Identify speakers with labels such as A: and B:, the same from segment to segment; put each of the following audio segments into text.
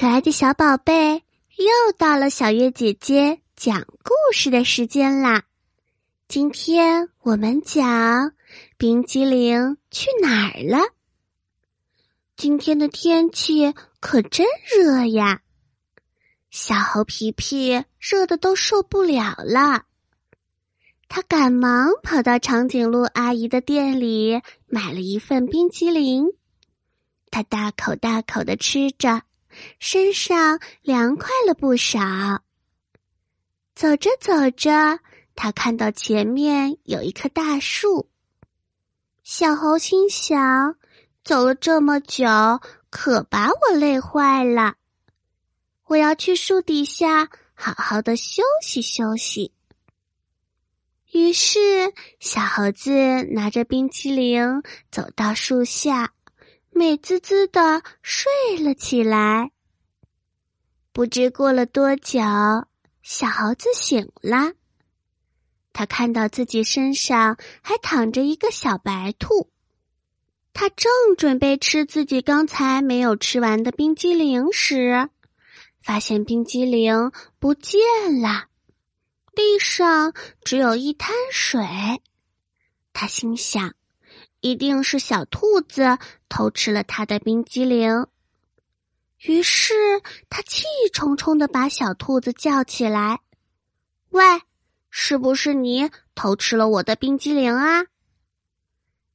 A: 可爱的小宝贝，又到了小月姐姐讲故事的时间啦！今天我们讲冰激凌去哪儿了？今天的天气可真热呀！小猴皮皮热的都受不了了，他赶忙跑到长颈鹿阿姨的店里买了一份冰激凌，他大口大口的吃着。身上凉快了不少。走着走着，他看到前面有一棵大树。小猴心想：走了这么久，可把我累坏了。我要去树底下好好的休息休息。于是，小猴子拿着冰淇淋走到树下。美滋滋的睡了起来。不知过了多久，小猴子醒了。他看到自己身上还躺着一个小白兔，他正准备吃自己刚才没有吃完的冰激凌时，发现冰激凌不见了，地上只有一滩水。他心想。一定是小兔子偷吃了他的冰激凌，于是他气冲冲的把小兔子叫起来：“喂，是不是你偷吃了我的冰激凌啊？”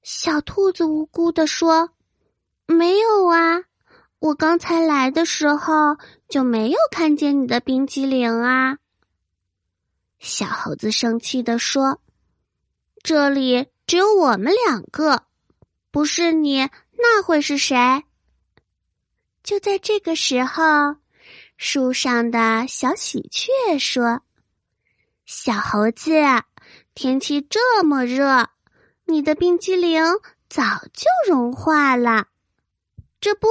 A: 小兔子无辜的说：“没有啊，我刚才来的时候就没有看见你的冰激凌啊。”小猴子生气的说：“这里。”只有我们两个，不是你，那会是谁？就在这个时候，树上的小喜鹊说：“小猴子，天气这么热，你的冰激凌早就融化了。这不，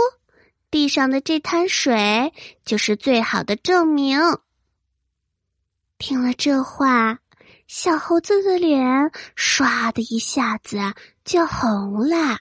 A: 地上的这滩水就是最好的证明。”听了这话。小猴子的脸唰的一下子就红了。